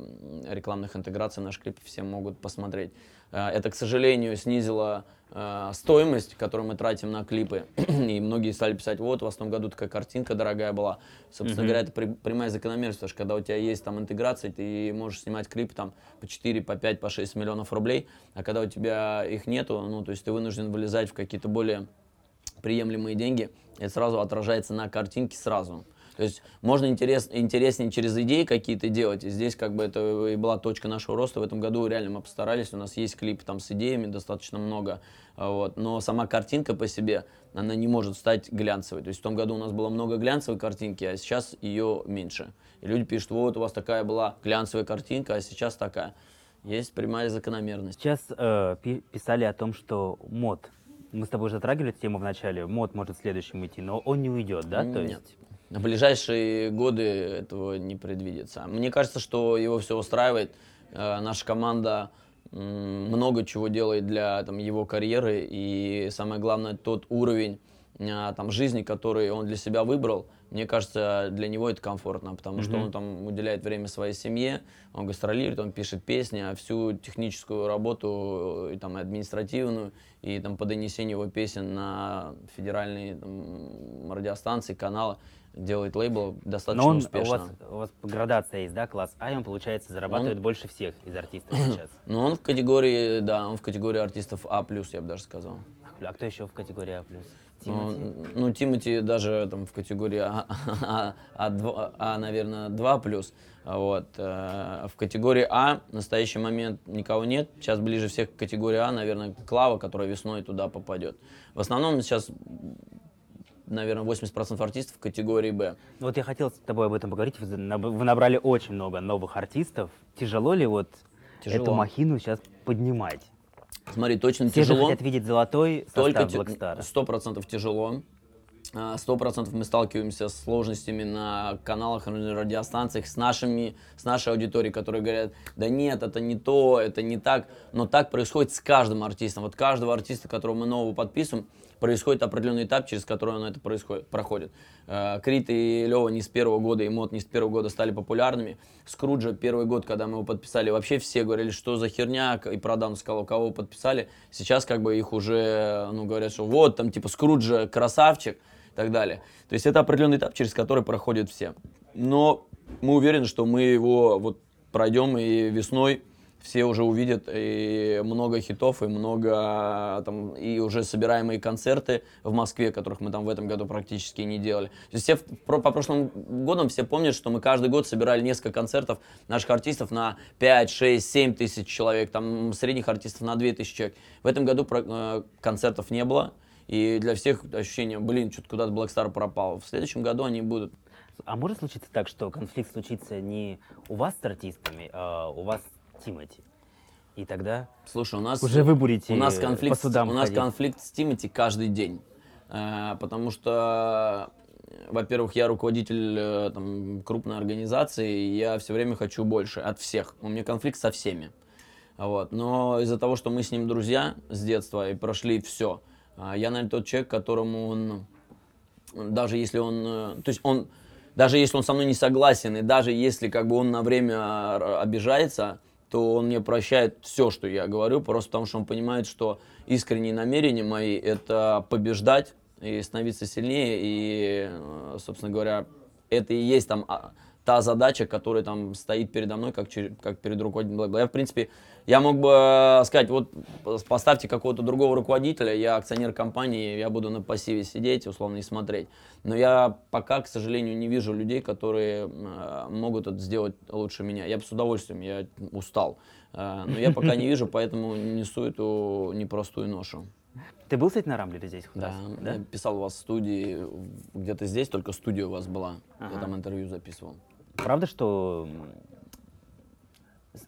рекламных интеграций в наш клип, все могут посмотреть. Э, Это, к сожалению, снизило э, стоимость, которую мы тратим на клипы. <clears throat> И многие стали писать, вот, у вас в том году такая картинка дорогая была. Собственно Мгм. говоря, это при- прямая закономерность, потому что когда у тебя есть там интеграция, ты можешь снимать клип там по 4, по 5, по 6 миллионов рублей, а когда у тебя их нету, ну, то есть ты вынужден вылезать в какие-то более приемлемые деньги, это сразу отражается на картинке сразу. То есть можно интерес, интереснее через идеи какие-то делать. И здесь как бы это и была точка нашего роста. В этом году реально мы постарались. У нас есть клип там с идеями достаточно много. а, Вот. Но сама картинка по себе, она не может стать глянцевой. То есть в том году у нас было много глянцевой картинки, а сейчас ее меньше. И люди пишут, вот у вас такая была глянцевая картинка, а сейчас такая. Есть прямая закономерность. Сейчас э, пи- писали о том, что мод, мы с тобой уже затрагивали эту тему в начале, мод может следующим идти, но он не уйдет, да? То Нет. есть На ближайшие годы этого не предвидится. Мне кажется, что его все устраивает. Э, наша команда много чего делает для там, его карьеры. И самое главное, тот уровень а, там, жизни, который он для себя выбрал, мне кажется, для него это комфортно, потому что он там уделяет время своей семье, он гастролирует, он пишет песни, а всю техническую работу, и, там, административную, и там, по донесению его песен на федеральные там, радиостанции, каналы делает лейбл достаточно Но он, у успешно. вас, у вас градация есть, да, класс А, и он, получается, зарабатывает Он- больше всех из артистов <clears throat> сейчас. Но он в категории, да, он в категории артистов А+, я бы даже сказал. А кто еще в категории А+. Ну, Тимати? ну, Тимати даже там в категории А, <laughs> а, а, два- а, наверное, 2 плюс. А Вот. э, В категории А в настоящий момент никого нет. Сейчас ближе всех к категории А, наверное, Клава, которая весной туда попадет. В основном сейчас, наверное, 80% артистов категории Б. Ну Вот я хотел с тобой об этом поговорить. Вы, наб- вы набрали очень много новых артистов. Тяжело ли вот Тяжело. эту махину сейчас поднимать? Смотри, точно Все же тяжело. хотят видеть золотой Только состав те- Blackstar. сто процентов тяжело. А, Сто процентов мы сталкиваемся с сложностями на каналах, на радиостанциях, с, нашими, с нашей аудиторией, которые говорят, да нет, это не то, это не так. Но так происходит с каждым артистом. Вот каждого артиста, которого мы нового подписываем, происходит определенный этап, через который он это происходит, проходит. Э, Крит и Лева не с первого года, и Мод не с первого года стали популярными. Скруджа первый год, когда мы его подписали, вообще все говорили, что за херня, и Продан сказал, кого подписали. Сейчас как бы их уже, ну, говорят, что вот, там, типа, Скруджа красавчик и так далее. То есть это определенный этап, через который проходят все. Но мы уверены, что мы его вот пройдем, и весной все уже увидят и много хитов, и много там, и уже собираемые концерты в Москве, которых мы там в этом году практически не делали. То есть все про- по прошлым годам все помнят, что мы каждый год собирали несколько концертов наших артистов на 5, 6, 7 тысяч человек, там средних артистов на 2 тысячи человек. В этом году э, концертов не было, и для всех ощущение, блин, что-то куда-то Black Star пропал. В следующем году они будут. А может случиться так, что конфликт случится не у вас с артистами, а у вас с Тимати? И тогда Слушай, у нас Уже вы будете у нас по конфликт, судам у нас ходить. конфликт с Тимати каждый день, Э, потому что, во-первых, я руководитель э, там, крупной организации, и я все время хочу больше от всех. У меня конфликт со всеми. Вот. Но из-за того, что мы с ним друзья с детства и прошли все, я, наверное, тот человек, которому он, даже если он, э, то есть он, даже если он со мной не согласен, и даже если как бы он на время э, обижается, то он мне прощает все, что я говорю, просто потому что он понимает, что искренние намерения мои это побеждать и становиться сильнее, и, э, собственно говоря, это и есть там а, та задача, которая там стоит передо мной, как, как перед руководителем Black. Я, в принципе, я мог бы э, сказать, вот п- поставьте какого-то другого руководителя, я акционер компании, я буду на пассиве сидеть, условно, и смотреть. Но я пока, к сожалению, не вижу людей, которые э, могут это сделать лучше меня. Я бы с удовольствием, я устал. Э, но я пока не вижу, поэтому несу эту непростую ношу. ты был, кстати, на Рамблере здесь? Да, раз? я писал у вас в студии, где-то здесь, только студия у вас была. Я Ага. там интервью записывал. Правда, что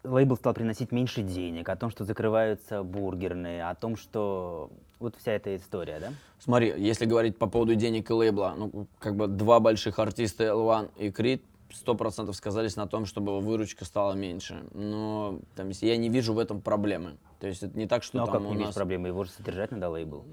лейбл стал приносить меньше денег, о том, что закрываются бургерные, о том, что вот вся эта история, да? Смотри, если говорить по поводу денег и лейбла, ну, как бы два больших артиста, L1 и Creed, сто процентов сказались на том, чтобы выручка стала меньше. Но там, я не вижу в этом проблемы. То есть это не так, что Ну а там как у не нас... проблемы? Его же содержать надо лейбл.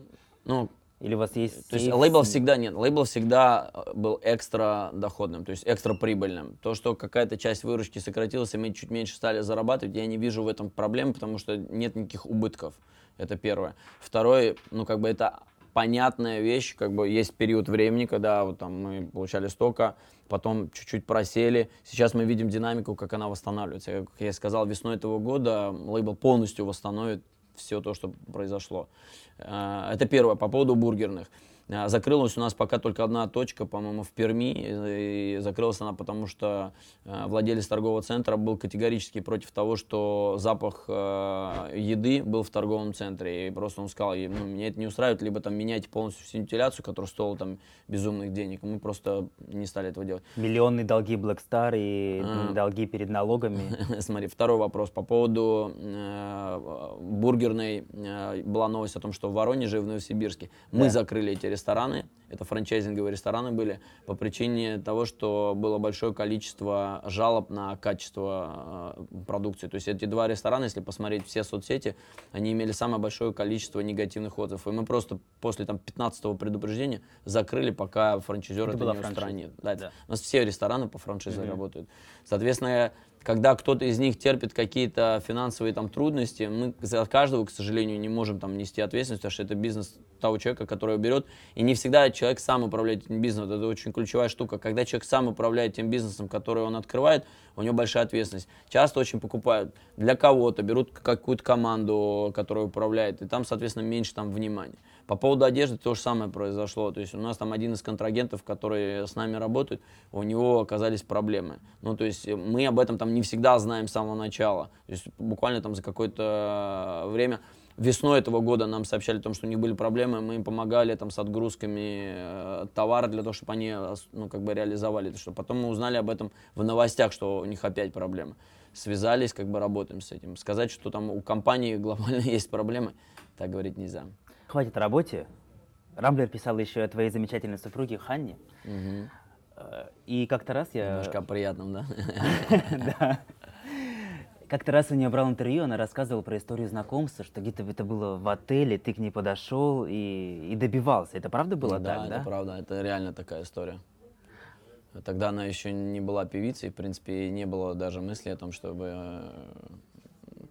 Ну, Или у вас есть... то есть лейбл всегда нет, лейбл всегда э, был экстра доходным, то есть экстра прибыльным. То, что какая-то часть выручки сократилась, и мы чуть меньше стали зарабатывать, я не вижу в этом проблем, потому что нет никаких убытков. Это первое. Второе, ну как бы это понятная вещь, как бы есть период времени, когда вот там мы получали столько, потом чуть-чуть просели. Сейчас мы видим динамику, как она восстанавливается. Как я сказал, весной этого года лейбл полностью восстановит все то, что произошло. Э, Это первое. По поводу бургерных. Э, Закрылась у нас пока только одна точка, по-моему, в Перми. И закрылась она потому, что э, владелец торгового центра был категорически против того, что запах э, еды был в торговом центре. И просто он сказал, «И, ну, меня это не устраивает, либо там меняйте полностью всю вентиляцию, которая стоила там безумных денег. Мы просто не стали этого делать. Миллионные долги Black Star и А. долги перед налогами. <laughs> Смотри, второй вопрос. По поводу э, бургерной э, была новость о том, что в Воронеже и в Новосибирске мы закрыли эти рестораны. это франчайзинговые рестораны были, по причине того, что было большое количество жалоб на качество э, продукции. То есть эти два ресторана, если посмотреть все соцсети, они имели самое большое количество негативных отзывов. И мы просто после там 15-го предупреждения закрыли, пока франчайзер Это это, не франшиза. устранит. Да, Да. У нас все рестораны по франшизе работают. Соответственно, когда кто-то из них терпит какие-то финансовые там трудности, мы за каждого, к сожалению, не можем там нести ответственность, потому что это бизнес того человека, который берет. И не всегда человек сам управляет этим бизнесом. Это очень ключевая штука. Когда человек сам управляет тем бизнесом, который он открывает, у него большая ответственность. Часто очень покупают для кого-то, берут какую-то команду, которая управляет, и там, соответственно, меньше там внимания. По поводу одежды то же самое произошло. То есть у нас там один из контрагентов, который с нами работает, у него оказались проблемы. Ну, то есть мы об этом там не всегда знаем с самого начала. То есть буквально там за какое-то время Весной этого года нам сообщали о том, что у них были проблемы, мы им помогали там с отгрузками э, товара для того, чтобы они ну, как бы реализовали это, что потом мы узнали об этом в новостях, что у них опять проблемы. Связались, как бы работаем с этим. Сказать, что там у компании <laughs> глобально есть проблемы, так говорить нельзя. Хватит работе. Рамблер писал еще о твоей замечательной супруге Ханне. Э, И как-то раз я... Немножко о приятном, да? <laughs> Да. Как-то раз у нее брал интервью, она рассказывала про историю знакомства, что где-то это было в отеле, ты к ней подошел и, и добивался. Это правда было да, так, это да? правда, это реально такая история. Тогда она еще не была певицей, в принципе, и не было даже мысли о том, чтобы, э,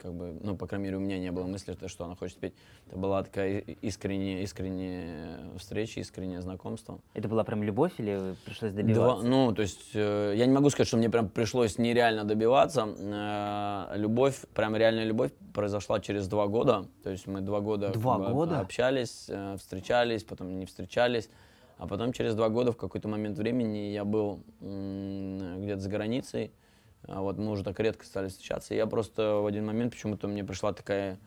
как бы, ну, по крайней мере, у меня не было мысли, что- она хочет петь. Это была такая искренняя, искренняя встреча, искреннее знакомство. Это была прям любовь или пришлось Два- добиваться? ну, то есть, э, я не могу сказать, что мне прям пришлось нереально добиваться. Э, любовь, прям реальная любовь произошла через два года. То есть мы два года, как Два бы, года? общались, э, встречались, потом не встречались. А потом через два года в какой-то момент времени я был где-то за границей. А вот мы уже так редко стали встречаться. И я просто в один момент почему-то мне пришла такая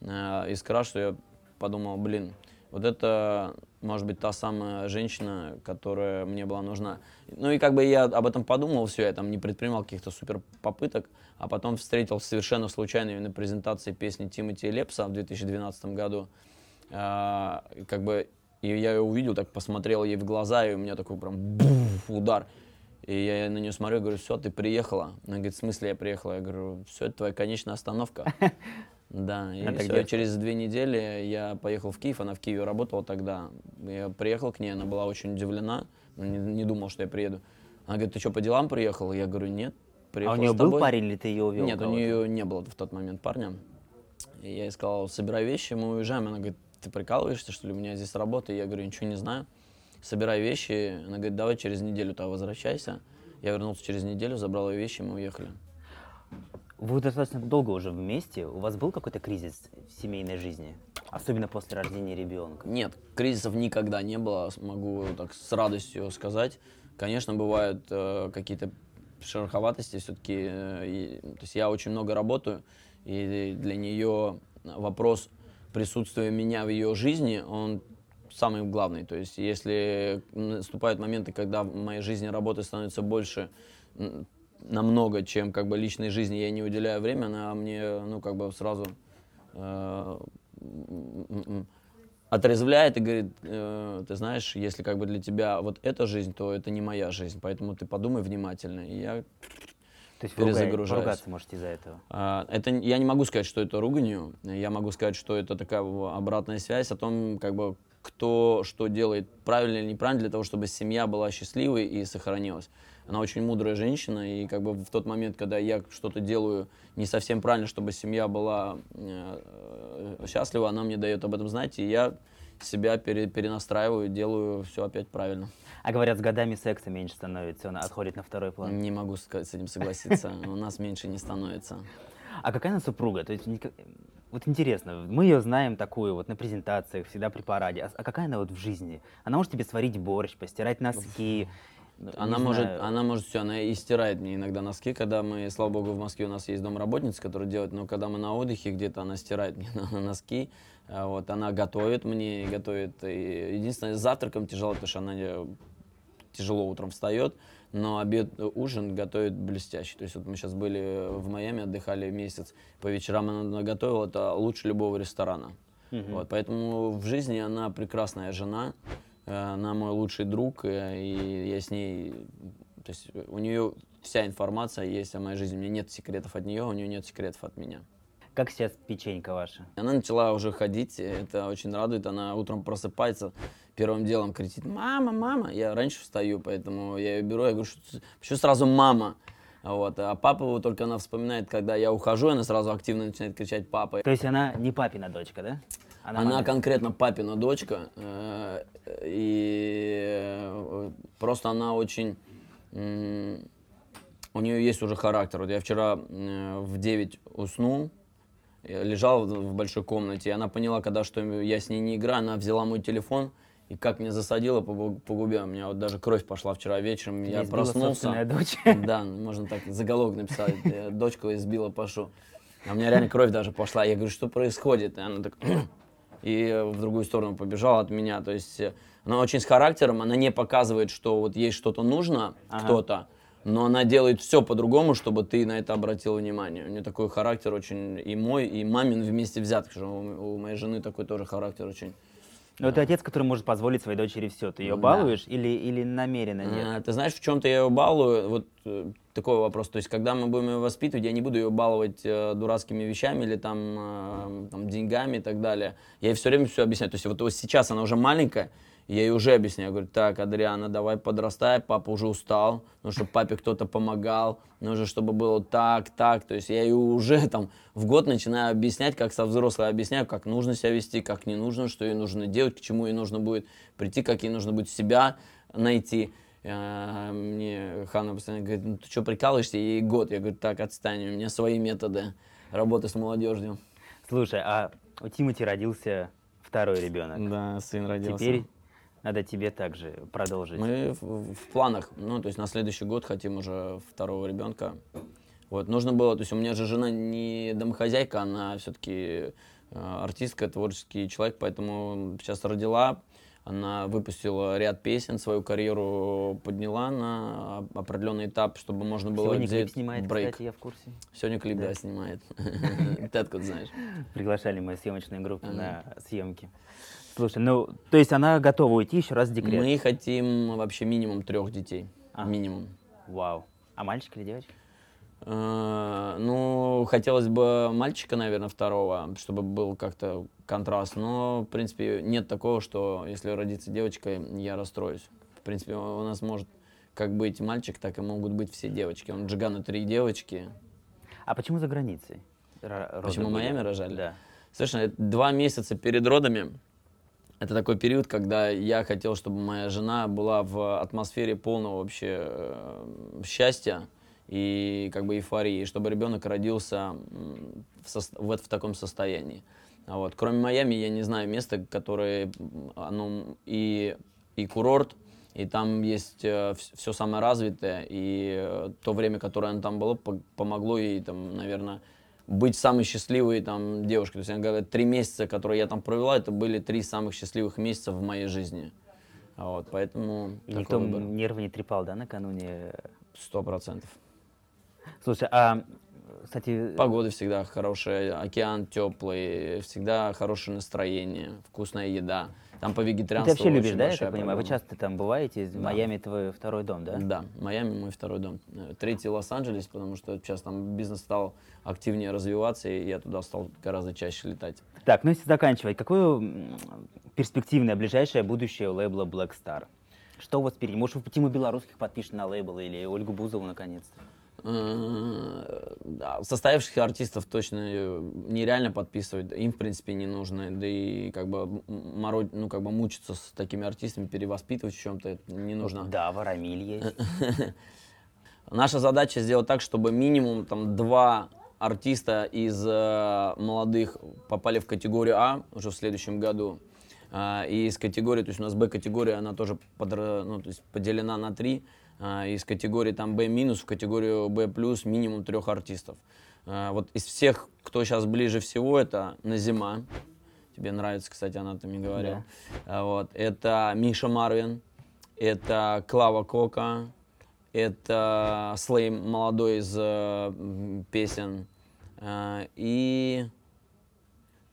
э, искра, что я подумал, блин, вот это может быть та самая женщина, которая мне была нужна. Ну и как бы я об этом подумал, все, я там не предпринимал каких-то супер попыток, а потом встретил совершенно случайно на презентации песни Тимати Лепса в 2012 году. И как бы и я ее увидел, так посмотрел ей в глаза, и у меня такой прям буф, удар. И я на нее смотрю, говорю, все, ты приехала. Она говорит, в смысле я приехала? Я говорю, все, это твоя конечная остановка. <laughs> Да, и где? и через две недели я поехал в Киев, она в Киеве работала тогда. Я приехал к ней, она была очень удивлена, ну, не, не думал, что я приеду. Она говорит, ты что, по делам приехал? Я говорю, нет, А приехал у нее был тобой». парень или ты ее увел? Нет, у нее не было в тот момент парня. И я ей сказал, собирай вещи, мы уезжаем. Она говорит, ты прикалываешься, что ли, у меня здесь работа? Я говорю, ничего не знаю. Собирай вещи. Она говорит, давай через неделю туда возвращайся. Я вернулся через неделю, забрал ее вещи, мы уехали. Вы достаточно долго уже вместе. У вас был какой-то кризис в семейной жизни? Особенно после рождения ребенка. Нет, кризисов никогда не было, могу так с радостью сказать. Конечно, бывают э, какие-то шероховатости все-таки. то есть я очень много работаю, и для нее вопрос присутствия меня в ее жизни, он самый главный. То есть если наступают моменты, когда в моей жизни работы становится больше намного, чем как бы личной жизни, я не уделяю время, она мне, ну, как бы сразу э, отрезвляет и говорит, э, ты знаешь, если как бы для тебя вот эта жизнь, то это не моя жизнь, поэтому ты подумай внимательно. И я То есть Перезагружаюсь. поругаться можете из-за этого. а, Это я не могу сказать, что это руганью. Я могу сказать, что это такая обратная связь о том, как бы кто что делает правильно или неправильно для того, чтобы семья была счастливой и сохранилась. Она очень мудрая женщина, и как бы в тот момент, когда я что-то делаю не совсем правильно, чтобы семья была э, счастлива, она мне дает об этом знать, и я себя пере- перенастраиваю, делаю все опять правильно. А говорят, с годами секса меньше становится, он отходит на второй план. Не могу с этим согласиться. У нас меньше не становится. А какая она супруга? То есть, вот интересно, мы ее знаем такую вот на презентациях, всегда при параде. А, а какая она вот в жизни? Она может тебе сварить борщ, постирать носки. ну, Она может, она может все, она и стирает мне иногда носки, когда мы, слава богу, в Москве у нас есть домработница, которая делает, но когда мы на отдыхе где-то, она стирает мне <laughs> носки, А вот, она готовит мне, готовит, и единственное, с завтраком тяжело, потому что она э, тяжело утром встает, но обед, э, ужин готовит блестяще. То есть вот мы сейчас были в Майами, отдыхали месяц, по вечерам она готовила, это лучше любого ресторана. Вот, поэтому в жизни она прекрасная жена, э, она мой лучший друг, э, и я с ней, то есть у нее вся информация есть о моей жизни. У меня нет секретов от нее, у нее нет секретов от меня. Как сейчас печенька ваша? Она начала уже ходить, это очень радует. Она утром просыпается, первым делом кричит «Мама, мама!» Я раньше встаю, поэтому я ее беру, я говорю, что, почему сразу «мама?» Вот. А папу только она вспоминает, когда я ухожу, она сразу активно начинает кричать «папа». То есть она не папина дочка, да? Она, мамина. конкретно папина дочка, э, и просто она очень... У нее есть уже характер. Вот я вчера э, в 9 уснул, я лежал в большой комнате, и она поняла, когда что я с ней не играю, она взяла мой телефон, и как меня засадила по, по губе, у меня вот даже кровь пошла вчера вечером, Тебя я проснулся. дочь. <laughs> Да, можно так заголовок написать. э, Дочку избила Пашу. А у меня реально кровь даже пошла. Я говорю, что происходит? И она так... <clears throat> И в другую сторону побежала от меня. То есть э, она очень с характером, она не показывает, что вот ей что-то нужно, Ага. кто-то, но она делает все по-другому, чтобы ты на это обратил внимание. У нее такой характер очень и мой, и мамин вместе взят. У у моей жены такой тоже характер очень. Но ты отец, который может позволить своей дочери все. Ты ее Да. балуешь или, или намеренно нет? А, Ты знаешь, в чем-то я ее балую? Вот э, такой вопрос. То есть, когда мы будем ее воспитывать, я не буду ее баловать э, дурацкими вещами или там, э, там деньгами и так далее. Я ей все время все объясняю. То есть, вот, вот сейчас она уже маленькая, я ей уже объясняю. Говорю, так, Адриана, давай подрастай, папа уже устал, нужно, чтобы папе кто-то помогал, нужно, чтобы было так, так. То есть, я ее уже там в год начинаю объяснять, как со взрослой объясняю, как нужно себя вести, как не нужно, что ей нужно делать, к чему ей нужно будет прийти, как ей нужно будет себя найти. А, Мне Ханна постоянно говорит, ну ты что, прикалываешься? Ей год. Я говорю, так, отстань, у меня свои методы работы с молодежью. Слушай, а у Тимати родился второй ребенок. Да, сын родился. Теперь надо тебе также продолжить. Мы в, в планах, ну, то есть на следующий год хотим уже второго ребенка. Вот, нужно было, то есть у меня же жена не домохозяйка, она все-таки артистка, творческий человек, поэтому сейчас родила, она выпустила ряд песен, свою карьеру подняла на оп- определенный этап, чтобы можно было Сегодня клип снимает, брейк. кстати, я в курсе. Сегодня клип, да, Да. снимает. <laughs> Ты откуда знаешь? Приглашали мою съемочную группу на съемки. Слушай, ну, то есть она готова уйти еще раз в декрет? Мы хотим вообще минимум трех детей. А. Минимум. Вау. А мальчик или девочка? Э, Ну, хотелось бы мальчика, наверное, второго, чтобы был как-то контраст. Но, в принципе, нет такого, что если родится девочка, я расстроюсь. В принципе, у нас может как быть мальчик, так и могут быть все девочки. Он Джигана три девочки. А почему за границей? Роды Почему в? Майами рожали? Да. Слушай, два месяца перед родами, это такой период, когда я хотел, чтобы моя жена была в атмосфере полного вообще э, счастья и как бы эйфории, и чтобы ребенок родился в, сос- в, в таком состоянии. А Вот. Кроме Майами, я не знаю места, которое оно и, и курорт, и там есть все самое развитое, и э, то время, которое она там было, по- помогло ей, там, наверное, быть самой счастливой там девушкой. То есть она говорит, три месяца, которые я там провела, это были три самых счастливых месяца в моей жизни. Вот, поэтому никто выбор. нервы не трепал, да, накануне? Сто процентов. Слушай, а, кстати, Погода всегда хорошая, океан теплый, всегда хорошее настроение, вкусная еда. Там по вегетарианству ты вообще любишь, да, я так понимаю? Вы часто там бываете? Майами твой второй дом, да? Да, Майами мой второй дом. Э, Третий Лос-Анджелес, потому что сейчас там бизнес стал активнее развиваться, и я туда стал гораздо чаще летать. Так, ну если заканчивать, какое перспективное ближайшее будущее у лейбла Black Star? Что у вас впереди? Может, вы Тиму Белорусских подпишете на лейбл или Ольгу Бузову наконец-то? Э, Состоявшихся артистов точно э, нереально подписывать, им в принципе не нужно, да и как бы мороть, ну как бы мучиться с такими артистами, перевоспитывать в чем-то не нужно. Да, Варамиль есть. <laughs> Наша задача сделать так, чтобы минимум там два артиста из э, молодых попали в категорию А уже в следующем году. А, и из категории, то есть у нас Б-категория, она тоже подра- ну, то есть поделена на три. А, из категории там минус в категорию плюс минимум трех артистов. А, вот из всех, кто сейчас ближе всего, это Назима. Тебе нравится, кстати, она там и говорил. А, Вот. Это Миша Марвин, это Клава Кока, это Слей молодой из э, песен. Э, и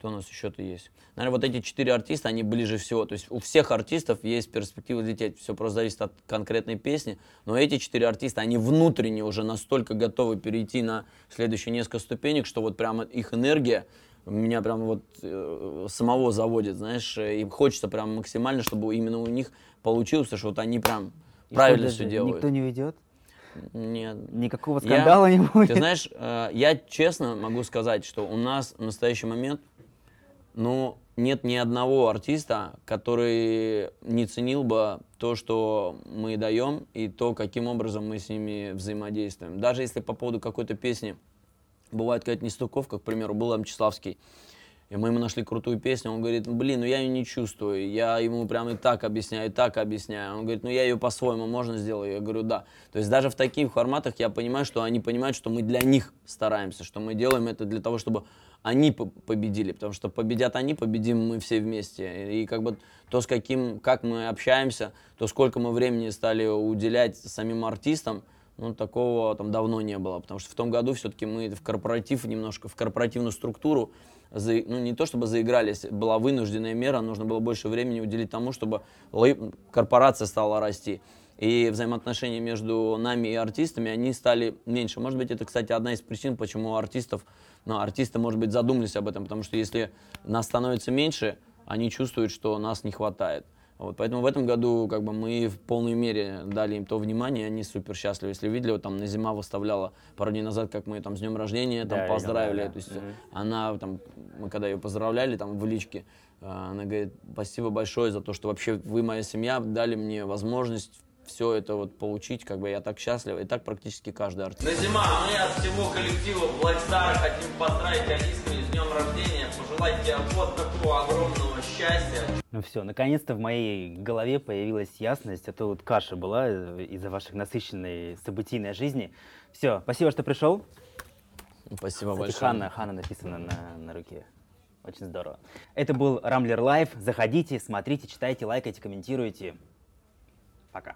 Кто у нас еще-то есть? Наверное, вот эти четыре артиста, они ближе всего. То есть у всех артистов есть перспектива лететь. Все просто зависит от конкретной песни. Но эти четыре артиста, они внутренне уже настолько готовы перейти на следующие несколько ступенек, что вот прямо их энергия меня прям вот э, самого заводит, знаешь. Им хочется прям максимально, чтобы именно у них получилось, потому что вот они прям И правильно все делают. Никто не уйдет? Нет, Никакого Я- скандала не будет? ты знаешь, э, я честно могу сказать, что у нас в настоящий момент, ну, нет ни одного артиста, который не ценил бы то, что мы даем, и то, каким образом мы с ними взаимодействуем. Даже если по поводу какой-то песни бывает какая-то нестыковка, к примеру, был Мчиславский, и мы ему нашли крутую песню, он говорит, блин, ну я ее не чувствую, я ему прям и так объясняю, и так объясняю. Он говорит, ну я ее по-своему можно сделаю? Я говорю, да. То есть даже в таких форматах я понимаю, что они понимают, что мы для них стараемся, что мы делаем это для того, чтобы они по- победили, потому что победят они, победим мы все вместе. И как бы то, с каким, как мы общаемся, то, сколько мы времени стали уделять самим артистам, ну, такого там давно не было, потому что в том году все-таки мы в корпоратив немножко, в корпоративную структуру, за- ну, не то чтобы заигрались, была вынужденная мера, нужно было больше времени уделить тому, чтобы корпорация стала расти. И взаимоотношения между нами и артистами, они стали меньше. Может быть, это, кстати, одна из причин, почему у артистов, ну, артисты, может быть, задумались об этом, потому что если нас становится меньше, они чувствуют, что нас не хватает. Вот, поэтому в этом году как бы мы в полной мере дали им то внимание, и они супер счастливы. Если видели, вот там на зима выставляла пару дней назад, как мы там с днем рождения Да, там видел, поздравили. да, да. То есть Мгм. она там, мы когда ее поздравляли там в личке, э, она говорит, спасибо большое за то, что вообще вы, моя семья, дали мне возможность все это вот получить, как бы я так счастлив, и так практически каждый артист. Назима, мы от всего коллектива Black Star хотим поздравить Алиску с днем рождения, пожелать тебе вот такого огромного счастья, Ну все, наконец-то в моей голове появилась ясность, а то вот каша была э, из-за ваших насыщенной событийной жизни. Все, спасибо, что пришел. Спасибо Кстати, большое. Ханна, Ханна написано на, на руке. Очень здорово. Это был Рамблер Лайв. Заходите, смотрите, читайте, лайкайте, комментируйте. Пока.